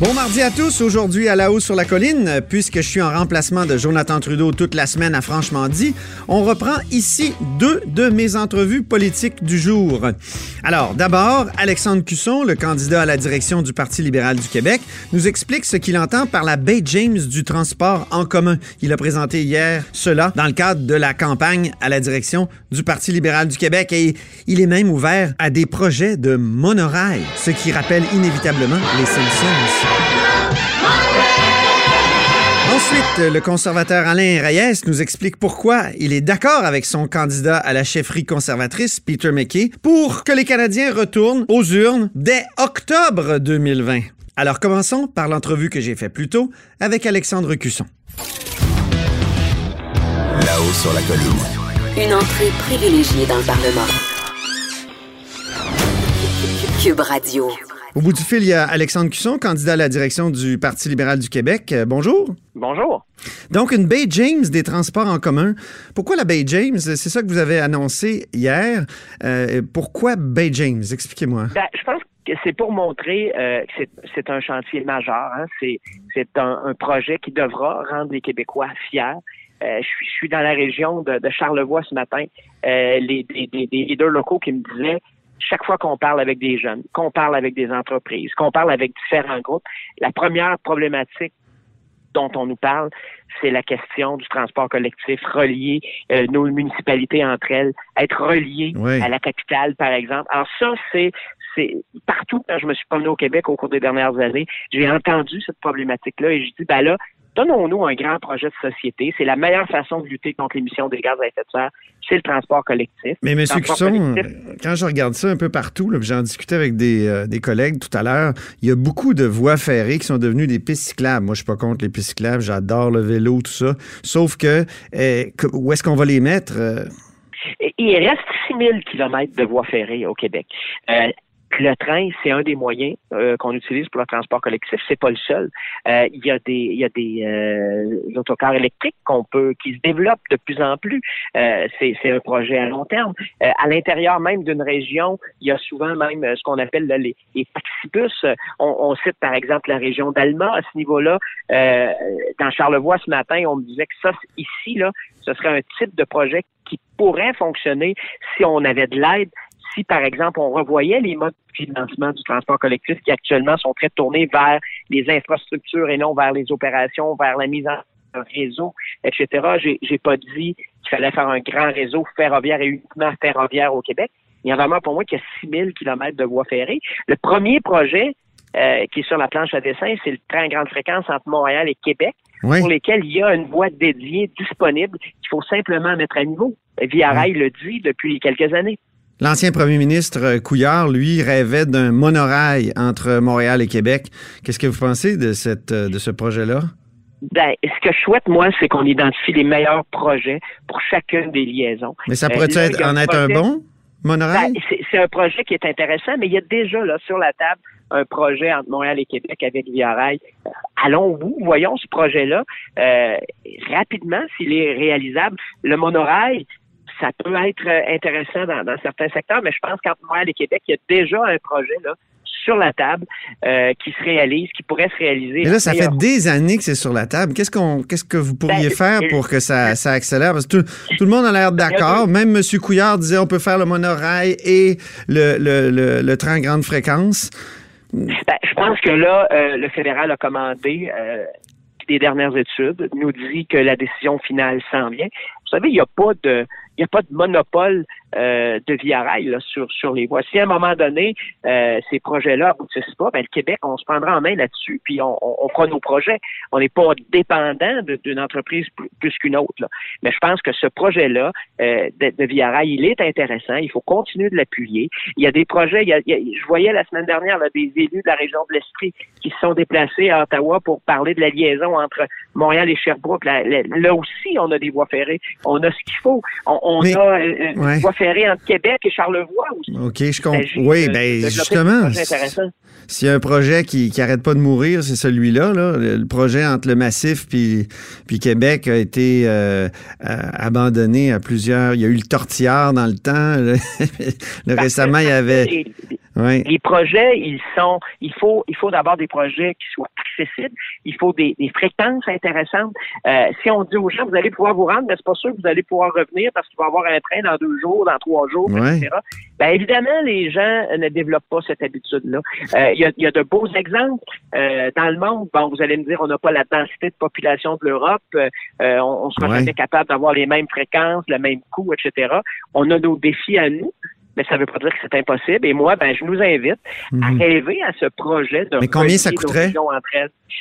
Bon mardi à tous. Aujourd'hui, à la hausse sur la colline, puisque je suis en remplacement de Jonathan Trudeau toute la semaine à Franchement dit, on reprend ici deux de mes entrevues politiques du jour. Alors, d'abord, Alexandre Cusson, le candidat à la direction du Parti libéral du Québec, nous explique ce qu'il entend par la Bay James du transport en commun. Il a présenté hier cela dans le cadre de la campagne à la direction du Parti libéral du Québec et il est même ouvert à des projets de monorail, ce qui rappelle inévitablement les Simpsons. Ensuite, le conservateur Alain Reyes nous explique pourquoi il est d'accord avec son candidat à la chefferie conservatrice, Peter McKay, pour que les Canadiens retournent aux urnes dès octobre 2020. Alors commençons par l'entrevue que j'ai faite plus tôt avec Alexandre Cusson. Là-haut sur la colline. Une entrée privilégiée dans le Parlement. Cube Radio. Au bout du fil, il y a Alexandre Cusson, candidat à la direction du Parti libéral du Québec. Euh, bonjour. Bonjour. Donc, une Bay James des transports en commun. Pourquoi la Bay James? C'est ça que vous avez annoncé hier. Euh, pourquoi Bay James? Expliquez-moi. Ben, je pense que c'est pour montrer euh, que c'est un chantier majeur. Hein. C'est un, un, projet qui devra rendre les Québécois fiers. Euh, je, suis, je, suis, dans la région de, de Charlevoix ce matin. Euh, les, des, des, des leaders locaux qui me disaient chaque fois qu'on parle avec des jeunes, qu'on parle avec des entreprises, qu'on parle avec différents groupes, la première problématique dont on nous parle, c'est la question du transport collectif, relier euh, nos municipalités entre elles, être relié oui. à la capitale, par exemple. Alors ça, c'est c'est partout quand je me suis promené au Québec au cours des dernières années, j'ai entendu cette problématique-là et je dis ben là, donnons-nous un grand projet de société. C'est la meilleure façon de lutter contre l'émission des gaz à effet de serre, c'est le transport collectif. Mais M. Cusson, quand je regarde ça un peu partout, j'en discutais avec des, euh, des, collègues tout à l'heure, il y a beaucoup de voies ferrées qui sont devenues des pistes cyclables. Moi, je suis pas contre les pistes cyclables, j'adore le vélo, tout ça. Sauf que, euh, où est-ce qu'on va les mettre? Euh? Il reste 6000 kilomètres de voies ferrées au Québec. Euh, le train, c'est un des moyens euh, qu'on utilise pour le transport collectif. C'est pas le seul. Euh, il y a des, il y a des euh, autocars électriques qu'on peut, qui se développent de plus en plus. C'est, un projet à long terme. À l'intérieur même d'une région, il y a souvent même ce qu'on appelle les, taxibus. On, on, cite par exemple la région d'Alma à ce niveau-là. dans Charlevoix ce matin, on me disait que ça, ici là, ce serait un type de projet qui pourrait fonctionner si on avait de l'aide si, par exemple, on revoyait les modes de financement du transport collectif qui actuellement sont très tournés vers les infrastructures et non vers les opérations, vers la mise en réseau, etc. J'ai, pas dit qu'il fallait faire un grand réseau ferroviaire et uniquement ferroviaire au Québec. Il y a vraiment pour moi qu'il y a 6000 kilomètres de voies ferrées. Le premier projet euh, qui est sur la planche à dessin, c'est le train à grande fréquence entre Montréal et Québec, oui. pour lesquels il y a une voie dédiée disponible qu'il faut simplement mettre à niveau. Via Rail le dit depuis quelques années. L'ancien premier ministre Couillard, lui, rêvait d'un monorail entre Montréal et Québec. Qu'est-ce que vous pensez de, cette, de ce projet-là? Ben, ce que je souhaite, moi, c'est qu'on identifie les meilleurs projets pour chacune des liaisons. Mais ça pourrait euh, être, en être un bon monorail? Ben, c'est un projet qui est intéressant, mais il y a déjà là sur la table un projet entre Montréal et Québec avec Via Rail. Euh, allons bout, voyons ce projet-là euh, rapidement s'il est réalisable. Le monorail, ça peut être intéressant dans, dans, certains secteurs, mais je pense qu'entre Montréal et Québec, il y a déjà un projet là sur la table euh, qui se réalise, qui pourrait se réaliser. Mais là, ça fait des années que c'est sur la table. Qu'est-ce qu'on, qu'est-ce que vous pourriez ben, faire pour que ça, ça accélère? Parce que tout, tout, le monde a l'air d'accord. Même M. Couillard disait on peut faire le monorail et le, le, le, le train à grande fréquence. Ben, je pense que là, euh, le fédéral a commandé. Euh, des dernières études nous dit que la décision finale s'en vient. Vous savez, il n'y a pas de il n'y a pas de monopole euh, de Via Rail là, sur, sur les voies. Si à un moment donné, euh, ces projets-là aboutissent pas, ben, le Québec, on se prendra en main là-dessus, puis on, on, on, fera nos projets. On n'est pas dépendant d'une entreprise plus, qu'une autre. Là. Mais je pense que ce projet-là euh, de, de Via Rail, il est intéressant. Il faut continuer de l'appuyer. Il y a des projets, il y a, il y a, je voyais la semaine dernière là, des élus de la région de l'Estrie qui se sont déplacés à Ottawa pour parler de la liaison entre Montréal et Sherbrooke. Là aussi, on a des voies ferrées. On a ce qu'il faut. On, on Mais- a euh, une ouais. voie ferrée entre Québec et Charlevoix aussi. OK, je comprends. Oui, de- ben de développer justement, s'il y a un projet qui qui arrête pas de mourir, c'est celui-là. Là. Le, projet entre le Massif puis puis Québec a été euh, euh, abandonné à plusieurs. Il y a eu le tortillard dans le temps. Le- récemment, il y avait. Ouais. Les projets, ils sont, il faut, il faut d'abord des projets qui soient Il faut des, des fréquences intéressantes. Euh, si on dit aux gens, vous allez pouvoir vous rendre, mais c'est pas sûr que vous allez pouvoir revenir parce qu'il va y avoir un train dans deux jours, dans trois jours, Ouais. etc. Ben évidemment, les gens ne développent pas cette habitude-là. Euh, Il y, a, il y a de beaux exemples euh, dans le monde. Bon, vous allez me dire, on n'a pas la densité de population de l'Europe. On, on sera Ouais. jamais capable d'avoir les mêmes fréquences, le même coût, etc. On a nos défis à nous. Mais ça ne veut pas dire que c'est impossible. Et moi, ben, je nous invite à Mhm. rêver à ce projet de Mais combien ça coûterait?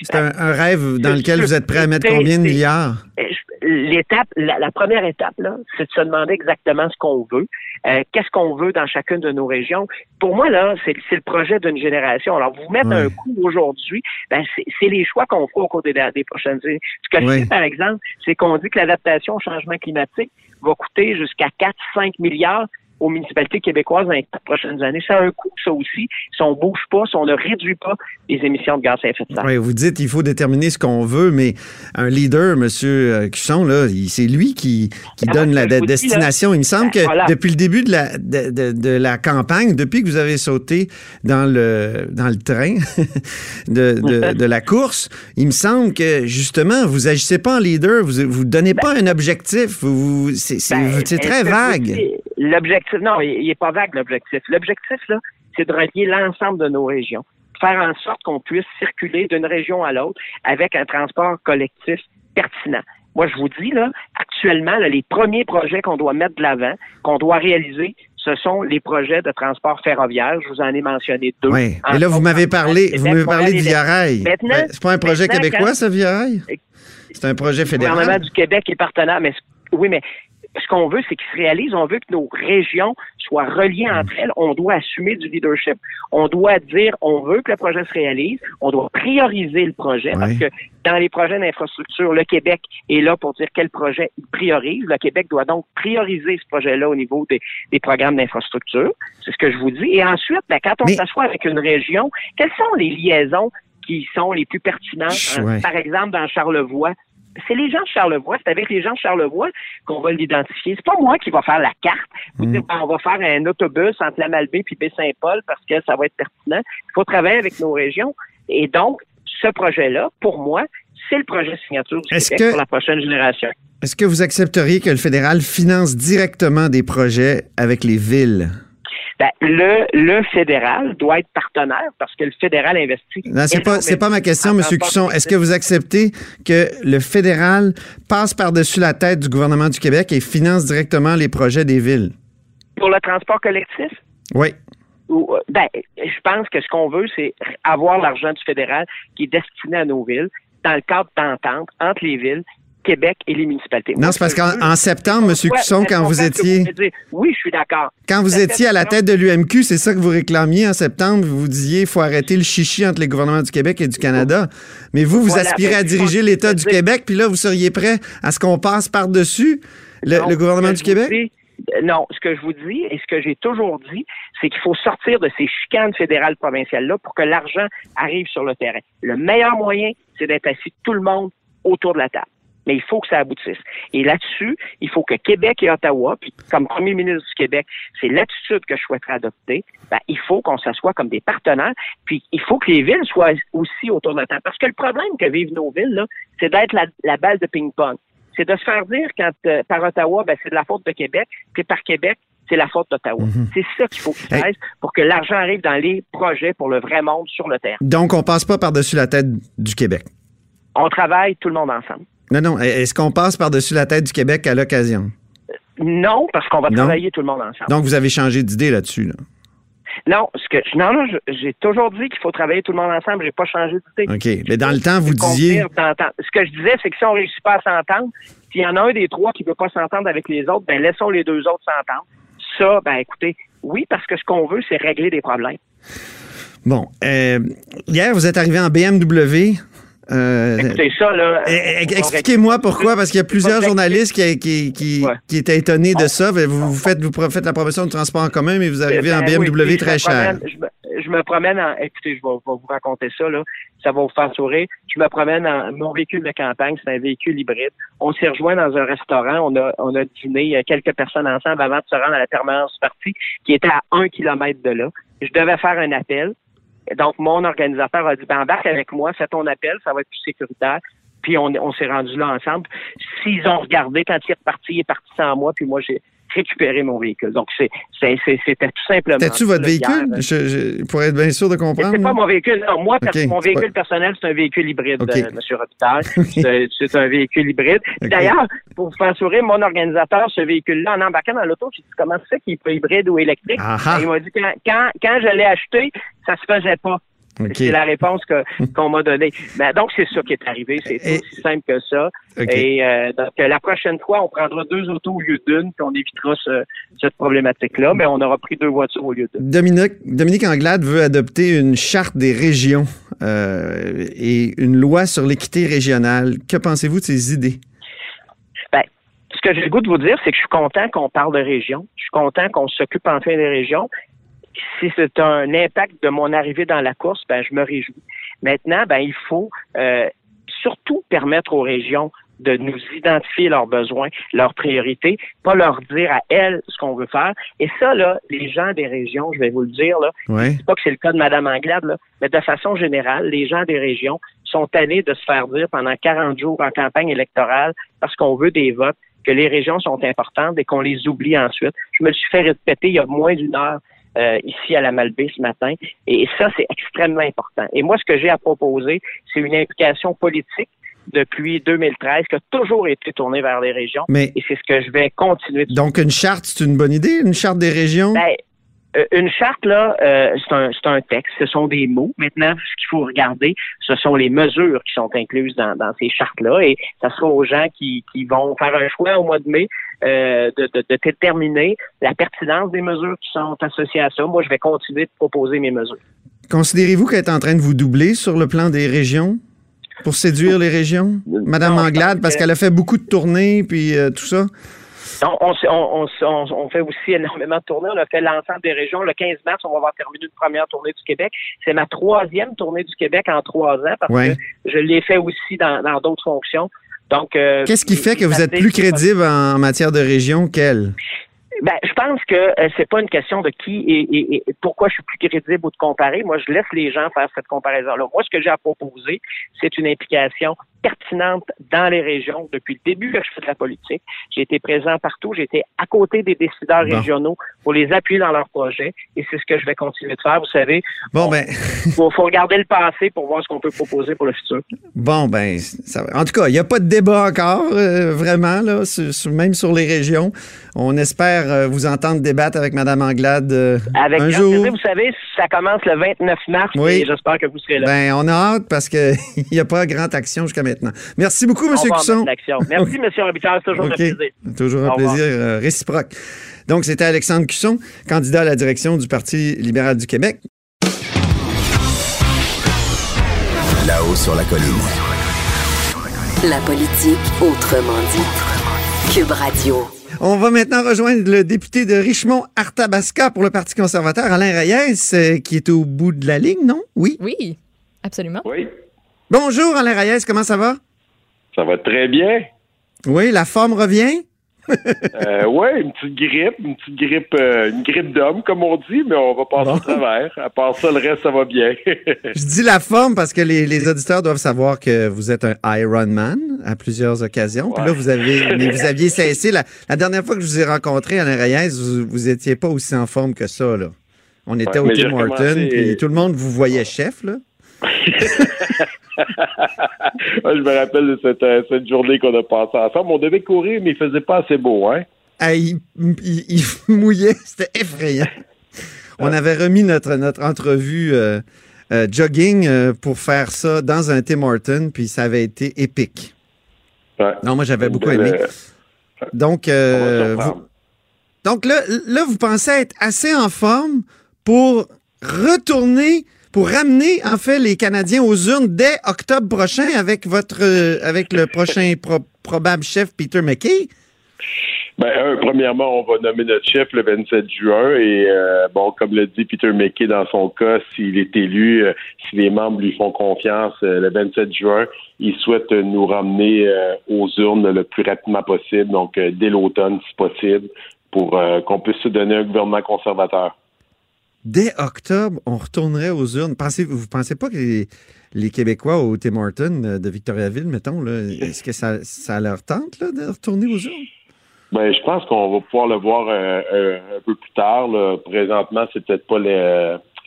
C'est un, un rêve dans lequel vous êtes prêt à mettre combien de milliards? Je- L'étape, la, la première étape, c'est de se demander exactement ce qu'on veut. Euh, Qu'est-ce qu'on veut dans chacune de nos régions? Pour moi, là, c'est le projet d'une génération. Alors, vous mettre Ouais. un coup aujourd'hui, ben, c'est les choix qu'on fera au cours des, des prochaines années. Ce que je Ouais. sais, par exemple, c'est qu'on dit que l'adaptation au changement climatique va coûter jusqu'à 4-5 milliards aux municipalités québécoises dans les prochaines années. C'est un coût, ça aussi, si on bouge pas, si on ne réduit pas les émissions de gaz à effet de serre. Oui, vous dites il faut déterminer ce qu'on veut, mais un leader, M. Cusson, là, c'est lui qui, qui Ah, donne la dis, destination. il me semble ben, que voilà. depuis le début de la, de, de- de la campagne, depuis que vous avez sauté dans le, dans le train de, la course, il me semble que justement, vous agissez pas en leader, vous vous donnez pas un objectif, vous, c'est Ben, très vague. L'objectif, non, il il est pas vague l'objectif. L'objectif, là, c'est de relier l'ensemble de nos régions. Faire en sorte qu'on puisse circuler d'une région à l'autre avec un transport collectif pertinent. Moi, je vous dis, là, actuellement, là, les premiers projets qu'on doit mettre de l'avant, qu'on doit réaliser, ce sont les projets de transport ferroviaire. Je vous en ai mentionné deux. Oui. Et là, vous m'avez parlé, vous m'avez parlé de Montréal et Via Rail. Maintenant- C'est pas un projet québécois, ça, Via Rail? C'est un projet Le fédéral? gouvernement du Québec est partenaire, mais oui, mais ce qu'on veut, c'est qu'il se réalise. On veut que nos régions soient reliées entre elles. On doit assumer du leadership. On doit dire, on veut que le projet se réalise. On doit prioriser le projet parce que dans les projets d'infrastructure, le Québec est là pour dire quel projet il priorise. Le Québec doit donc prioriser ce projet-là au niveau des, des programmes d'infrastructure. C'est ce que je vous dis. Et ensuite, ben, quand on Mais- s'assoit avec une région, quelles sont les liaisons qui sont les plus pertinentes? Ouais. Par exemple, dans Charlevoix, c'est les gens de Charlevoix, c'est avec les gens de Charlevoix qu'on va l'identifier. C'est pas moi qui va faire la carte. Vous Mm. dire, ben, on va faire un autobus entre la Malbaie puis Baie-Saint-Paul parce que ça va être pertinent. Il faut travailler avec nos régions. Et donc, ce projet-là, pour moi, c'est le projet signature du Québec que- pour la prochaine génération. Est-ce que vous accepteriez que le fédéral finance directement des projets avec les villes? Ben, le, le fédéral doit être partenaire parce que le fédéral investit. Non, c'est pas, c'est pas ma question, M. Cusson. Est-ce que vous acceptez que le fédéral passe par-dessus la tête du gouvernement du Québec et finance directement les projets des villes? Pour le transport collectif, Oui. ou, euh, ben, je pense que ce qu'on veut, c'est avoir l'argent du fédéral qui est destiné à nos villes dans le cadre d'entente entre les villes, Québec et les municipalités. Non, c'est parce qu'en septembre, M. Cusson, quand vous étiez. Oui, je suis d'accord. quand vous étiez à la tête de l'UMQ, c'est ça que vous réclamiez en septembre. Vous disiez il faut arrêter le chichi entre les gouvernements du Québec et du Canada. Mais vous, vous aspirez à diriger l'État du Québec, puis là, vous seriez prêt à ce qu'on passe par-dessus le, gouvernement du Québec? euh, non, ce que je vous dis et ce que j'ai toujours dit, c'est qu'il faut sortir de ces chicanes fédérales provinciales-là pour que l'argent arrive sur le terrain. Le meilleur moyen, c'est d'être assis tout le monde autour de la table. Mais il faut que ça aboutisse. Et là-dessus, il faut que Québec et Ottawa, puis comme premier ministre du Québec, c'est l'attitude que je souhaiterais adopter. Ben, il faut qu'on s'assoie comme des partenaires, puis il faut que les villes soient aussi autour de la table. Parce que le problème que vivent nos villes, là, c'est d'être la, la balle de ping-pong. C'est de se faire dire quand euh, par Ottawa, ben, c'est de la faute de Québec, puis par Québec, c'est la faute d'Ottawa. C'est ça qu'il faut qu'ils Hey. fassent pour que l'argent arrive dans les projets pour le vrai monde sur le terrain. Donc, on passe pas par-dessus la tête du Québec. On travaille tout le monde ensemble. Non, non. Est-ce qu'on passe par-dessus la tête du Québec à l'occasion? Non, parce qu'on va Non? travailler tout le monde ensemble. Donc, vous avez changé d'idée là-dessus. Là? Non, ce que non, non, j'ai toujours dit qu'il faut travailler tout le monde ensemble. J'ai pas changé d'idée. OK. Mais dans le temps, vous disiez. Ce que je disais, c'est que si on réussit pas à s'entendre, s'il y en a un des trois qui veut pas s'entendre avec les autres, ben laissons les deux autres s'entendre. Ça, ben écoutez, oui, parce que ce qu'on veut, c'est régler des problèmes. Bon. euh, hier, vous êtes arrivé en BMW Euh, Écoutez ça, là. eh, eh, Expliquez-moi pourquoi, parce qu'il y a plusieurs journalistes qui, qui, qui, Ouais. qui étaient étonnés de ça. Vous, vous faites, vous faites la promotion de transport en commun, mais vous arrivez en Ben BMW puis très je me cher. promène- Je me, je me promène en. Écoutez, je vais, vais vous raconter ça, là. Ça va vous faire sourire. Je me promène en. Mon véhicule de campagne, c'est un véhicule hybride. On s'est rejoint dans un restaurant. On a, on a dîné, quelques personnes ensemble avant de se rendre à la permanence partie, qui était à un kilomètre de là. Je devais faire un appel. Donc, mon organisateur a dit, ben, embarque avec moi, fais ton appel, ça va être plus sécuritaire. Puis, on, on s'est rendu là ensemble. S'ils ont regardé, quand il est reparti, il est parti sans moi, puis moi, j'ai récupéré mon véhicule. Donc, c'est, c'est, c'est- c'était tout simplement. Ça, votre véhicule? hier. Je- je- pour être bien sûr de comprendre. C'est pas mon véhicule. Non, moi, mon véhicule personnel, c'est un véhicule hybride, Ok. euh, Monsieur Robitaille. C'est c'est un véhicule hybride. D'ailleurs, pour vous faire sourire, mon organisateur, ce véhicule-là, en embarquant dans l'auto, j'ai dit comment c'est qu'il est hybride ou électrique? Ah ah. Il m'a dit quand, quand, quand je l'ai acheté, ça se faisait pas. C'est la réponse que qu'on m'a donnée. Ben, donc, c'est ça qui est arrivé. C'est Et- aussi simple que ça. Et euh, donc, la prochaine fois, on prendra deux autos au lieu d'une, puis on évitera ce- cette problématique-là. Mais on aura pris deux voitures au lieu d'une. Dominique, Dominique Anglade veut adopter une charte des régions euh, et une loi sur l'équité régionale. Que pensez-vous de ces idées? Ben, ce que j'ai le goût de vous dire, c'est que je suis content qu'on parle de région. Je suis content qu'on s'occupe enfin des régions. Si c'est un impact de mon arrivée dans la course, ben je me réjouis. Maintenant, ben il faut euh, surtout permettre aux régions de nous identifier leurs besoins, leurs priorités, pas leur dire à elles ce qu'on veut faire. Et ça, là, les gens des régions, je vais vous le dire, là, Oui. c'est pas que c'est le cas de Mme Anglade, là, mais de façon générale, les gens des régions sont tannés de se faire dire pendant 40 jours en campagne électorale parce qu'on veut des votes que les régions sont importantes et qu'on les oublie ensuite. Je me le suis fait répéter il y a moins d'une heure euh, ici à la Malbaie ce matin et ça, c'est extrêmement important. Et moi, ce que j'ai à proposer, c'est une implication politique depuis 2013 qui a toujours été tournée vers les régions Mais et c'est ce que je vais continuer de donc une charte, c'est une bonne idée, une charte des régions? ben, une charte, là, euh, c'est un, c'est un texte, ce sont des mots. Maintenant, ce qu'il faut regarder, ce sont les mesures qui sont incluses dans, dans ces chartes-là. Et ça sera aux gens qui, qui vont faire un choix au mois de mai euh, de, de, de déterminer la pertinence des mesures qui sont associées à ça. Moi, je vais continuer de proposer mes mesures. Considérez-vous qu'elle est en train de vous doubler sur le plan des régions? Pour séduire les régions? Madame Anglade, parce que- qu'elle a fait beaucoup de tournées puis euh, tout ça. On, on, on, on fait aussi énormément de tournées. On a fait l'ensemble des régions. Le 15 mars, on va avoir terminé une première tournée du Québec. C'est ma troisième tournée du Québec en trois ans parce Ouais. que je l'ai fait aussi dans d'autres fonctions. Donc, euh, Qu'est-ce qui fait que vous êtes plus crédible en matière de région qu'elle? Ben, je pense que euh, c'est pas une question de qui et, et- et pourquoi je suis plus crédible ou de comparer. Moi, je laisse les gens faire cette comparaison-là. Moi, ce que j'ai à proposer, c'est une implication pertinente dans les régions depuis le début que je fais de la politique. J'ai été présent partout. J'ai été à côté des décideurs Bon. régionaux pour les appuyer dans leurs projets. Et c'est ce que je vais continuer de faire. Vous savez, Bon, ben, faut, faut regarder le passé pour voir ce qu'on peut proposer pour le futur. bon, ben, ça va. En tout cas, il n'y a pas de débat encore, euh, vraiment, là, sur- sur- même sur les régions. On espère euh, vous entendre débattre avec Mme Anglade euh, Avec un grand jour. plaisir. vous savez, ça commence le 29 mars Oui. et j'espère que vous serez là. Ben, on a hâte parce qu'il n'y a pas grande action jusqu'à maintenant. Merci beaucoup, M. Cusson. Merci, M. Robitaille. C'est toujours un plaisir. Toujours un Au plaisir euh, réciproque. Donc, c'était Alexandre Cusson, candidat à la direction du Parti libéral du Québec. Là-haut sur la colline. La politique autrement dit. Cube Radio. On va maintenant rejoindre le député de Richmond-Arthabasca pour le Parti conservateur, Alain Reyes, euh, qui est au bout de la ligne, non? Oui. Oui, absolument. Oui, Bonjour, Alain Reyes, comment ça va? ça va très bien. Oui, la forme revient? Euh, ouais, une petite grippe, une petite grippe, euh, une grippe d'homme, comme on dit, mais on va passer au travers. À part ça, le reste, ça va bien. Je dis la forme parce que les, les auditeurs doivent savoir que vous êtes un Ironman à plusieurs occasions. Puis là, vous avez, mais vous aviez cessé. La, la dernière fois que je vous ai rencontré, Alain Reyes, vous, vous étiez pas aussi en forme que ça, là. On était Ouais, au Tim puis tout le monde vous voyait chef, là. Ouais, je me rappelle de cette, euh, cette journée qu'on a passée ensemble. On devait courir, mais il faisait pas assez beau, hein? Ah, il, il- il mouillait, c'était effrayant. On avait remis notre, notre entrevue euh, euh, jogging euh, pour faire ça dans un Tim Horton, puis ça avait été épique. Ouais. Non, moi, j'avais beaucoup aimé. Donc, vous- donc là, là, vous pensez être assez en forme pour retourner, pour ramener en fait les Canadiens aux urnes dès octobre prochain avec votre euh, avec le prochain probable chef Peter McKay? Ben, premièrement, on va nommer notre chef le 27 juin et euh, bon, comme le dit Peter McKay dans son cas, s'il est élu, euh, si les membres lui font confiance le 27 juin, il souhaite nous ramener aux urnes le plus rapidement possible, donc dès l'automne si possible, pour qu'on puisse se donner un gouvernement conservateur. Dès octobre, on retournerait aux urnes. Pensez, vous pensez pas que les, Québécois au Tim Horton de Victoriaville, mettons, est-ce que ça, ça leur tente là, de retourner aux urnes? Ben, je pense qu'on va pouvoir le voir euh, euh, un peu plus tard. Présentement, c'est peut-être pas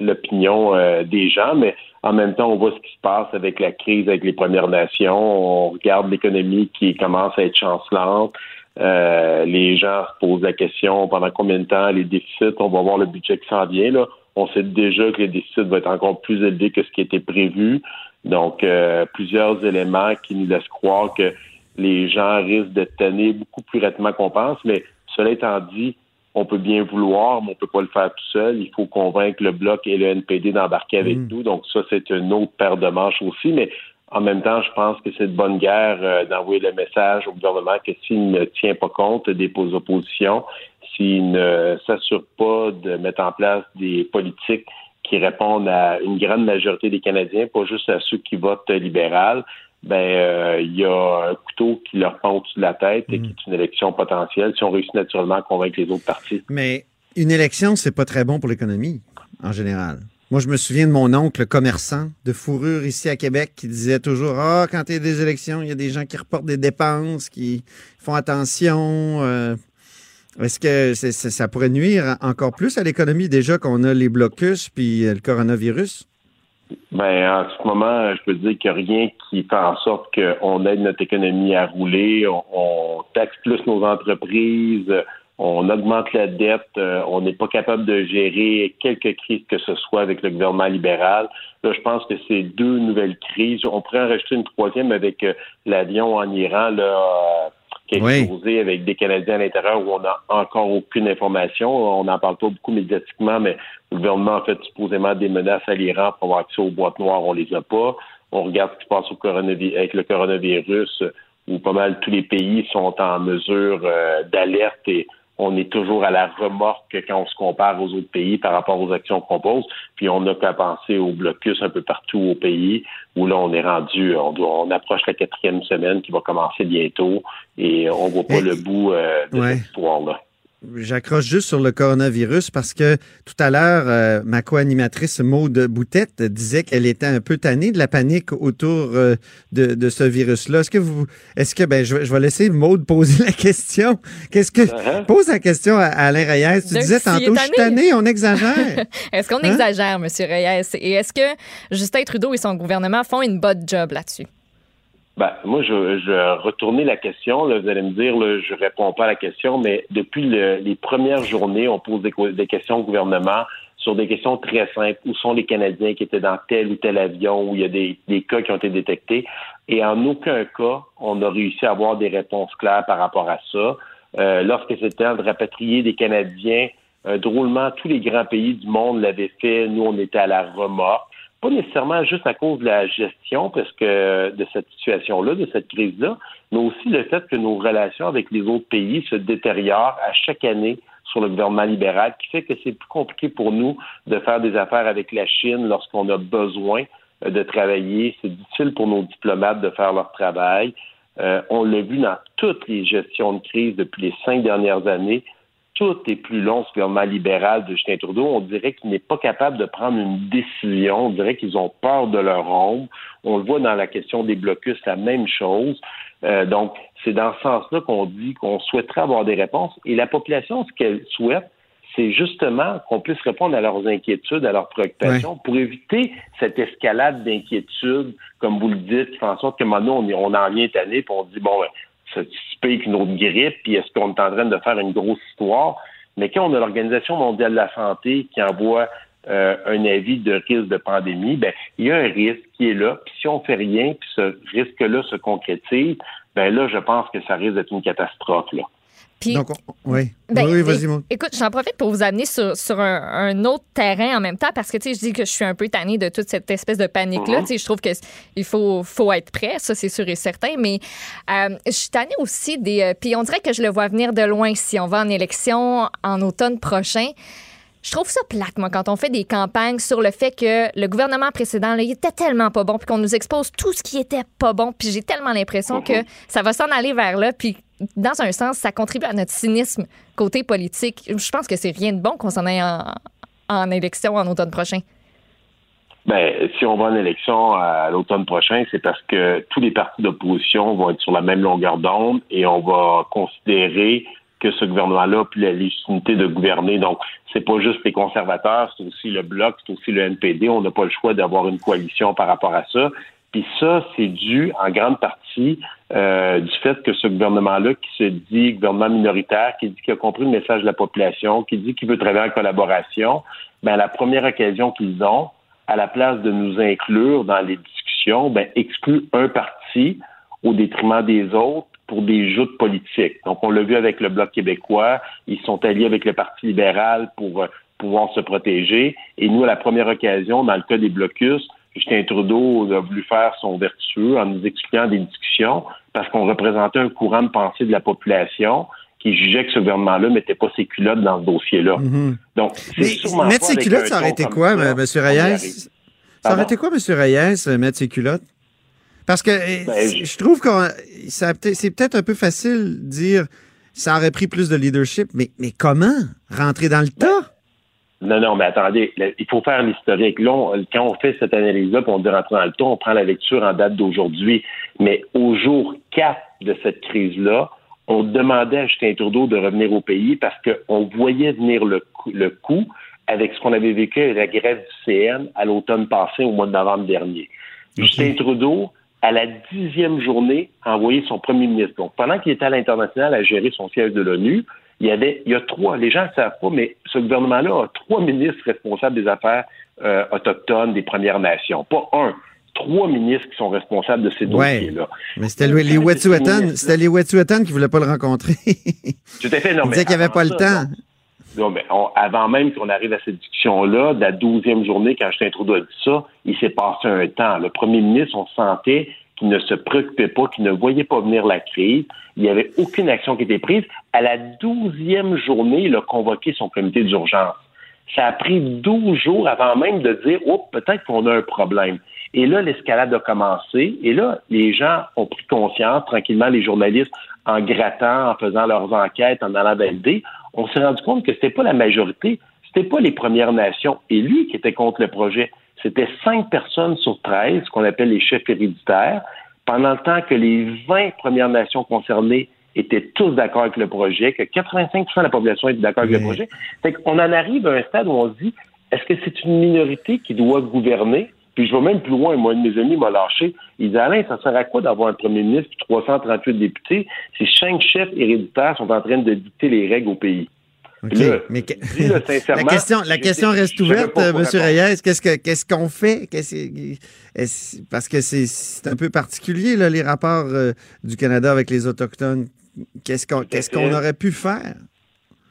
l'opinion euh, des gens, mais en même temps, on voit ce qui se passe avec la crise avec les Premières Nations. On regarde l'économie qui commence à être chancelante. Les gens se posent la question pendant combien de temps les déficits, on va voir le budget qui s'en vient. Là. On sait déjà que les déficits vont être encore plus élevés que ce qui était prévu. Donc, plusieurs éléments qui nous laissent croire que les gens risquent de tenir beaucoup plus rapidement qu'on pense. Mais cela étant dit, on peut bien vouloir, mais on peut pas le faire tout seul. Il faut convaincre le Bloc et le NPD d'embarquer avec mm. nous. Donc ça, c'est une autre paire de manches aussi. Mais en même temps, je pense que c'est de bonne guerre euh, d'envoyer le message au gouvernement que s'il ne tient pas compte des oppositions, s'il ne s'assure pas de mettre en place des politiques qui répondent à une grande majorité des Canadiens, pas juste à ceux qui votent libéral, ben euh, il y a un couteau qui leur pend au-dessus de la tête et qui mm. est une élection potentielle si on réussit naturellement à convaincre les autres partis. Mais une élection, c'est pas très bon pour l'économie, en général. Moi, je me souviens de mon oncle commerçant de fourrure ici à Québec qui disait toujours Ah, quand il y a des élections, il y a des gens qui reportent des dépenses, qui font attention. Euh, est-ce que ça pourrait nuire encore plus à l'économie déjà qu'on a les blocus puis le coronavirus? Ben, en ce moment, je peux dire qu'il n'y a rien qui fait en sorte qu'on aide notre économie à rouler. On, taxe plus nos entreprises, on augmente la dette, euh, on n'est pas capable de gérer quelques crises que ce soit avec le gouvernement libéral. Là, je pense que c'est deux nouvelles crises. On pourrait en rajouter une troisième avec euh, l'avion en Iran. Là, qui est exposé avec des Canadiens à l'intérieur où on n'a encore aucune information. On n'en parle pas beaucoup médiatiquement, mais le gouvernement a fait supposément des menaces à l'Iran pour avoir accès aux boîtes noires. On les a pas. On regarde ce qui se passe au avec le coronavirus, où pas mal tous les pays sont en mesure euh, d'alerte et on est toujours à la remorque quand on se compare aux autres pays par rapport aux actions qu'on pose. Puis on n'a qu'à penser au blocus un peu partout au pays où là on est rendu, on, doit, on approche la quatrième semaine qui va commencer bientôt et on voit pas le bout euh, de cette histoire-là. J'accroche juste sur le coronavirus parce que tout à l'heure, euh, ma co-animatrice Maude Boutette disait qu'elle était un peu tannée de la panique autour euh, de, ce virus-là. Est-ce que vous, est-ce que, ben, je, vais laisser Maude poser la question. Qu'est-ce que, uh-huh. pose la question à, Alain Reyes. Tu disais tantôt, je suis tanné, on exagère. est-ce qu'on hein? exagère, M. Reyes? Et est-ce que Justin Trudeau et son gouvernement font une bonne job là-dessus? Ben, moi, je, je la question. vous allez me dire, là, je réponds pas à la question, mais depuis les premières journées, on pose des, questions au gouvernement sur des questions très simples. Où sont les Canadiens qui étaient dans tel ou tel avion, où il y a des, cas qui ont été détectés? Et en aucun cas, on a réussi à avoir des réponses claires par rapport à ça. Euh, lorsque c'était de rapatrier des Canadiens, euh, drôlement, tous les grands pays du monde l'avaient fait. Nous, on était à la remorque pas nécessairement juste à cause de la gestion parce que de cette situation-là, de cette crise-là, mais aussi le fait que nos relations avec les autres pays se détériorent à chaque année sur le gouvernement libéral, qui fait que c'est plus compliqué pour nous de faire des affaires avec la Chine lorsqu'on a besoin euh, de travailler. C'est difficile pour nos diplomates de faire leur travail. Euh, on l'a vu dans toutes les gestions de crise depuis les cinq dernières années tout est plus long, ce gouvernement libéral de Justin Trudeau. On dirait qu'il n'est pas capable de prendre une décision. On dirait qu'ils ont peur de leur ombre. On le voit dans la question des blocus, la même chose. Euh, donc, c'est dans ce sens-là qu'on dit qu'on souhaiterait avoir des réponses. Et la population, ce qu'elle souhaite, c'est justement qu'on puisse répondre à leurs inquiétudes, à leurs préoccupations, pour éviter cette escalade d'inquiétudes, comme vous le dites, qui fait en sorte que maintenant, on, on en vient année, puis on dit, bon, s'anticiper qu'une autre grippe, puis est-ce qu'on est en train de faire une grosse histoire? Mais quand on a l'Organisation mondiale de la santé qui envoie euh, un avis de risque de pandémie, ben il y a un risque qui est là. Puis si on fait rien, puis ce risque-là se concrétise, ben là, je pense que ça risque d'être une catastrophe. Là. Puis, Donc, on- oui. ben, oui, vas-y, mon. Écoute, j'en profite pour vous amener sur, sur un, un autre terrain en même temps parce que, tu sais, je dis que je suis un peu tannée de toute cette espèce de panique-là. Tu sais, je trouve qu'il faut, faut être prêt, ça, c'est sûr et certain. Mais euh, je suis tannée aussi des. euh, puis on dirait que je le vois venir de loin si on va en élection en automne prochain. Je trouve ça plate, moi, quand on fait des campagnes sur le fait que le gouvernement précédent, là, il était tellement pas bon, puis qu'on nous expose tout ce qui était pas bon, puis j'ai tellement l'impression que ça va s'en aller vers là, puis dans un sens, ça contribue à notre cynisme côté politique. Je pense que c'est rien de bon qu'on s'en aille en, élection en automne prochain. Ben, si on va en élection à l'automne prochain, c'est parce que tous les partis d'opposition vont être sur la même longueur d'onde et on va considérer que ce gouvernement-là plus la légitimité de gouverner. Donc, c'est pas juste les conservateurs, c'est aussi le Bloc, c'est aussi le NPD. On n'a pas le choix d'avoir une coalition par rapport à ça. Puis ça, c'est dû en grande partie euh, du fait que ce gouvernement-là, qui se dit gouvernement minoritaire, qui dit qu'il a compris le message de la population, qui dit qu'il veut travailler en collaboration, ben la première occasion qu'ils ont, à la place de nous inclure dans les discussions, ben exclut un parti au détriment des autres pour des joutes politiques. Donc, on l'a vu avec le Bloc québécois, ils sont alliés avec le Parti libéral pour euh, pouvoir se protéger. Et nous, à la première occasion, dans le cas des blocus, Justin Trudeau a voulu faire son vertueux en nous expliquant des discussions parce qu'on représentait un courant de pensée de la population qui jugeait que ce gouvernement-là ne mettait pas ses culottes dans ce dossier-là. Donc, c'est sûrement mettre ses culottes, ça aurait été quoi, M. Reyes? Ça aurait été quoi, M. Reyes, mettre ses culottes? Parce que euh, Ben, je- je trouve que c'est peut-être un peu facile de dire ça aurait pris plus de leadership, mais, mais comment rentrer dans le tas? Non, non, mais attendez, là, il faut faire l'historique. Là, on- quand on fait cette analyse-là, puis on dit rentrer dans le temps, on prend la lecture en date d'aujourd'hui. Mais au jour 4 de cette crise-là, on demandait à Justin Trudeau de revenir au pays parce qu'on voyait venir le coup, le coup avec ce qu'on avait vécu avec la grève du CN à l'automne passé, au mois de novembre dernier. Justin Trudeau, à la dixième journée, a envoyé son premier ministre. Donc, pendant qu'il était à l'international à gérer son siège de l'ONU, il y avait, il y a trois, les gens ne savent pas, mais ce gouvernement-là a trois ministres responsables des affaires euh, autochtones des Premières Nations. Pas un, trois ministres qui sont responsables de ces Ouais. dossiers-là. Mais c'était le- les Ces Wet'suwet'en, c'était les Wet'suwet'en qui voulaient pas le rencontrer. Tout à fait, non, Ils mais disaient qu'il n'y avait pas le temps. non, mais on- avant même qu'on arrive à cette discussion-là, de la douzième journée, quand a dit ça, il s'est passé un temps. Le premier ministre, on sentait qu'il ne se préoccupait pas, qu'il ne voyait pas venir la crise. Il n'y avait aucune action qui était prise. À la douzième journée, il a convoqué son comité d'urgence. Ça a pris 12 jours avant même de dire, oh, peut-être qu'on a un problème. Et là, l'escalade a commencé. Et là, les gens ont pris conscience, tranquillement, les journalistes, en grattant, en faisant leurs enquêtes, en allant valider. On s'est rendu compte que c'était pas la majorité, c'était pas les Premières Nations élues qui étaient contre le projet. C'était cinq personnes sur 13, ce qu'on appelle les chefs héréditaires, pendant le temps que les 20 Premières Nations concernées étaient tous d'accord avec le projet, que 85% de la population était d'accord avec le projet. Fait qu'on en arrive à un stade où on se dit, est-ce que c'est une minorité qui doit gouverner? Puis je vais même plus loin. Moi, un de mes amis m'a lâché. Il dit, Alain, ça sert à quoi d'avoir un premier ministre et 338 députés si cinq chefs héréditaires sont en train de dicter les règles au pays? OK. Là, mais que- je dis, là, la question, la reste ouverte, euh, M. Reyes. Qu'est-ce que- qu'est-ce qu'on fait? Parce que c'est un peu particulier, là, les rapports euh, du Canada avec les Autochtones. Qu'est-ce qu'on aurait pu faire?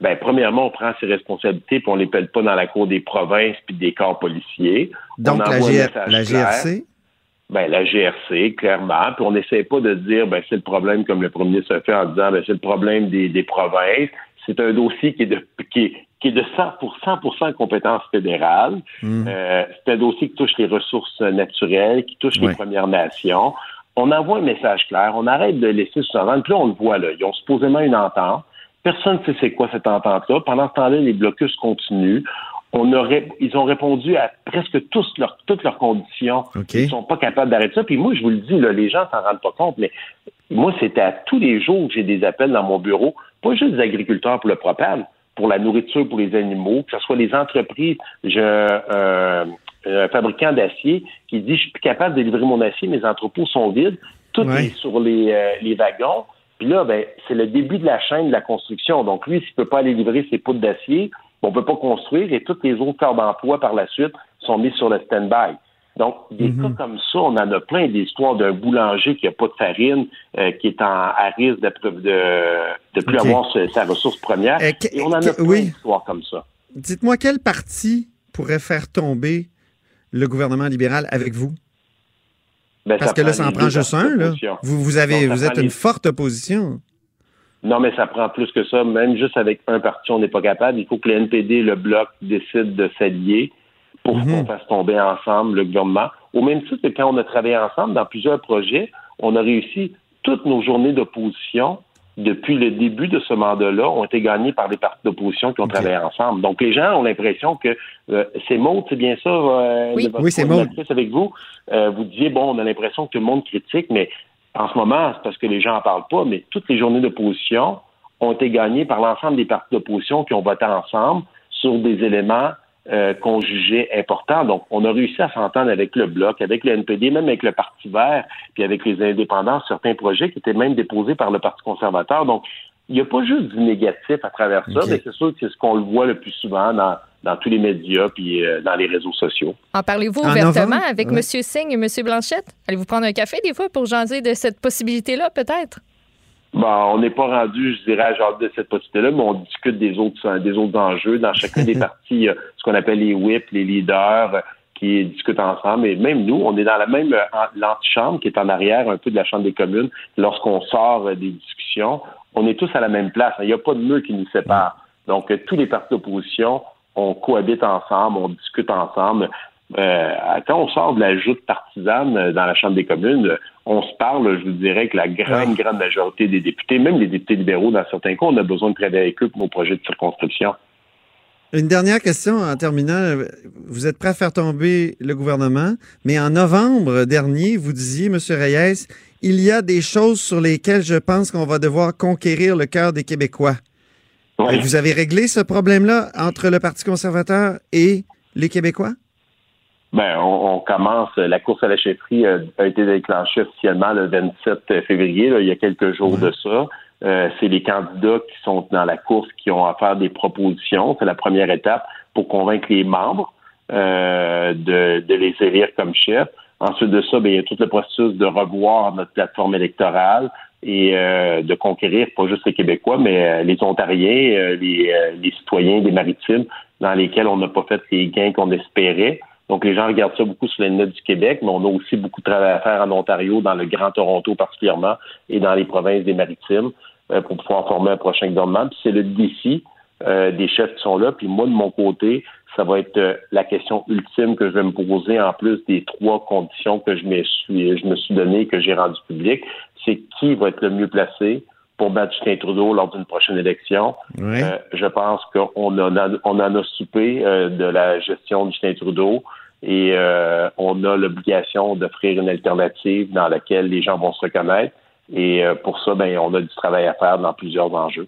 Ben, premièrement, on prend ses responsabilités puis on les pèle pas dans la cour des provinces puis des corps policiers. Donc, On la, GR. GRC? Ben, la GRC, clairement. Puis on n'essaie pas de dire, ben, c'est le problème, comme le premier ministre a fait en disant, ben, c'est le problème des, des provinces. C'est un dossier qui est de, qui est, qui est de 100 pour 100 compétence fédérale. Hmm. Euh, c'est un dossier qui touche les ressources naturelles, qui touche les Premières Nations. On envoie un message clair. On arrête de laisser sous-entendre. Puis là, on le voit, là. Ils ont supposément une entente. Personne ne sait c'est quoi cette entente-là. Pendant ce temps-là, les blocus continuent. On aurait, ils ont répondu à presque tous leurs, toutes leurs conditions. OK. Ils sont pas capables d'arrêter ça. Puis moi, je vous le dis, là, les gens s'en rendent pas compte, mais moi, c'était à tous les jours que j'ai des appels dans mon bureau, pas juste des agriculteurs pour le propane, pour la nourriture pour les animaux, que ce soit les entreprises. J'ai un, un- un fabricant d'acier qui dit, je suis plus capable de livrer mon acier, mes entrepôts sont vides, tout Ouais. est sur les, euh, les wagons. Puis là, ben, c'est le début de la chaîne de la construction. Donc, lui, s'il peut pas aller livrer ses poudres d'acier, on peut pas construire et tous les autres corps d'emploi par la suite sont mis sur le stand-by. Donc, des Mhm. cas comme ça, on en a plein d'histoires d'un boulanger qui n'a pas de farine, euh, qui est en, à risque de, de, de plus avoir sa, sa ressource première. Euh, Et on en a plein oui. d'histoires comme ça. Dites-moi quel parti pourrait faire tomber le gouvernement libéral avec vous? Ben, Parce que là, ça en prend juste un. Là. Vous, vous, avez, vous êtes une les- forte opposition. Non, mais ça prend plus que ça. Même juste avec un parti, on n'est pas capable. Il faut que le NPD et le Bloc décident de s'allier pour Mhm. qu'on fasse tomber ensemble le gouvernement. Au même titre que quand on a travaillé ensemble dans plusieurs projets, on a réussi toutes nos journées d'opposition depuis le début de ce mandat-là ont été gagnées par des partis d'opposition qui ont travaillé ensemble. Donc, les gens ont l'impression que euh, c'est Maud, c'est bien ça, euh, Oui. c'est coordinatrice avec vous? Euh, vous disiez, bon, on a l'impression que tout le monde critique, mais en ce moment, c'est parce que les gens n'en parlent pas, mais toutes les journées d'opposition ont été gagnées par l'ensemble des partis d'opposition qui ont voté ensemble sur des éléments euh, qu'on jugeait importants. Donc, on a réussi à s'entendre avec le Bloc, avec le NPD, même avec le Parti vert, puis avec les indépendants, certains projets qui étaient même déposés par le Parti conservateur. Donc, il n'y a pas juste du négatif à travers ça, mais c'est sûr que c'est ce qu'on le voit le plus souvent dans, dans tous les médias puis euh, dans les réseaux sociaux. En parlez-vous En ouvertement novembre? avec Ouais. M. Singh et M. Blanchette? Allez-vous prendre un café des fois pour jaser de cette possibilité-là, peut-être? Bon, on n'est pas rendu, je dirais, à genre de cette possibilité-là, mais on discute des autres des autres enjeux. Dans chacun des y a ce qu'on appelle les whips, les leaders, euh, qui discutent ensemble. Et même nous, on est dans la même euh, l'antichambre qui est en arrière un peu de la Chambre des communes. Lorsqu'on sort euh, des discussions, on est tous à la même place. Il n'y a pas de mur qui nous sépare. Donc, euh, tous les partis d'opposition, on cohabite ensemble, on discute ensemble. Euh, quand on sort de la joute partisane euh, dans la Chambre des communes, on se parle, je vous dirais, que la grande, grande majorité des députés, même les députés libéraux, dans certains cas, on a besoin de travailler avec eux pour nos projets de circonscription. Une dernière question en terminant. Vous êtes prêt à faire tomber le gouvernement, mais en novembre dernier, vous disiez, M. Reyes, il y a des choses sur lesquelles je pense qu'on va devoir conquérir le cœur des Québécois. Vous avez réglé ce problème-là entre le Parti conservateur et les Québécois? Ben, on, on commence. La course à la chefferie euh, a été déclenchée officiellement le 27 février, là, il y a quelques jours de ça. Euh, c'est les candidats qui sont dans la course qui ont à faire des propositions. C'est la première étape pour convaincre les membres euh, de, de les élire comme chefs. Ensuite de ça, ben, il y a tout le processus de revoir notre plateforme électorale et euh, de conquérir pas juste les Québécois, mais euh, les Ontariens, euh, les, euh, les citoyens des maritimes dans lesquels on n'a pas fait les gains qu'on espérait. Donc, les gens regardent ça beaucoup sur les notes du Québec, mais on a aussi beaucoup de travail à faire en Ontario, dans le Grand Toronto particulièrement, et dans les provinces des Maritimes, euh, pour pouvoir former un prochain gouvernement. Puis c'est le défi euh, des chefs qui sont là. Puis moi, de mon côté, ça va être euh, la question ultime que je vais me poser, en plus des trois conditions que je me suis, je me suis données, que j'ai rendues publiques. C'est qui va être le mieux placé pour battre Justin Trudeau lors d'une prochaine élection. Oui. Euh, je pense qu'on en a, on en a soupé euh, de la gestion de Justin Trudeau et euh, on a l'obligation d'offrir une alternative dans laquelle les gens vont se reconnaître. Et euh, pour ça, ben, on a du travail à faire dans plusieurs enjeux.